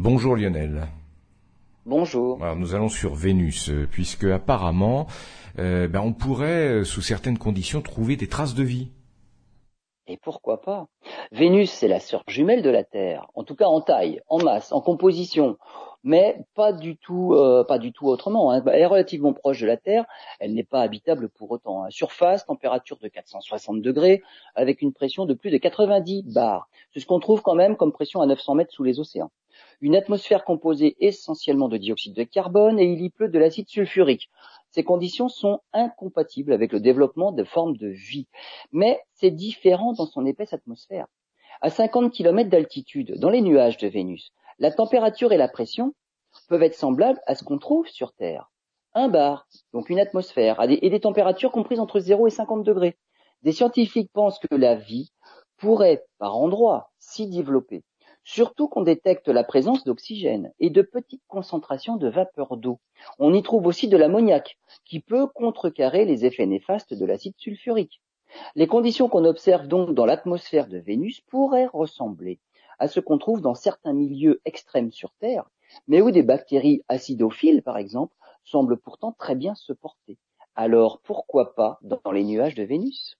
Bonjour Lionel. Bonjour. Alors, nous allons sur Vénus, euh, puisque apparemment, euh, ben, on pourrait, euh, sous certaines conditions, trouver des traces de vie. Et pourquoi pas? Vénus, c'est la sœur jumelle de la Terre, en tout cas en taille, en masse, en composition, mais pas du tout, pas du tout autrement. Hein. Elle est relativement proche de la Terre, elle n'est pas habitable pour autant. Hein. Surface, température de 460 degrés, avec une pression de plus de 90 bars. C'est ce qu'on trouve quand même comme pression à 900 mètres sous les océans une atmosphère composée essentiellement de dioxyde de carbone et il y pleut de l'acide sulfurique. Ces conditions sont incompatibles avec le développement de formes de vie, mais c'est différent dans son épaisse atmosphère. À 50 km d'altitude, dans les nuages de Vénus, la température et la pression peuvent être semblables à ce qu'on trouve sur Terre. Un bar, donc une atmosphère, et des températures comprises entre 0 et 50 degrés. Des scientifiques pensent que la vie pourrait, par endroits, s'y développer surtout qu'on détecte la présence d'oxygène et de petites concentrations de vapeur d'eau. On y trouve aussi de l'ammoniac, qui peut contrecarrer les effets néfastes de l'acide sulfurique. Les conditions qu'on observe donc dans l'atmosphère de Vénus pourraient ressembler à ce qu'on trouve dans certains milieux extrêmes sur Terre, mais où des bactéries acidophiles, par exemple, semblent pourtant très bien se porter. Alors pourquoi pas dans les nuages de Vénus?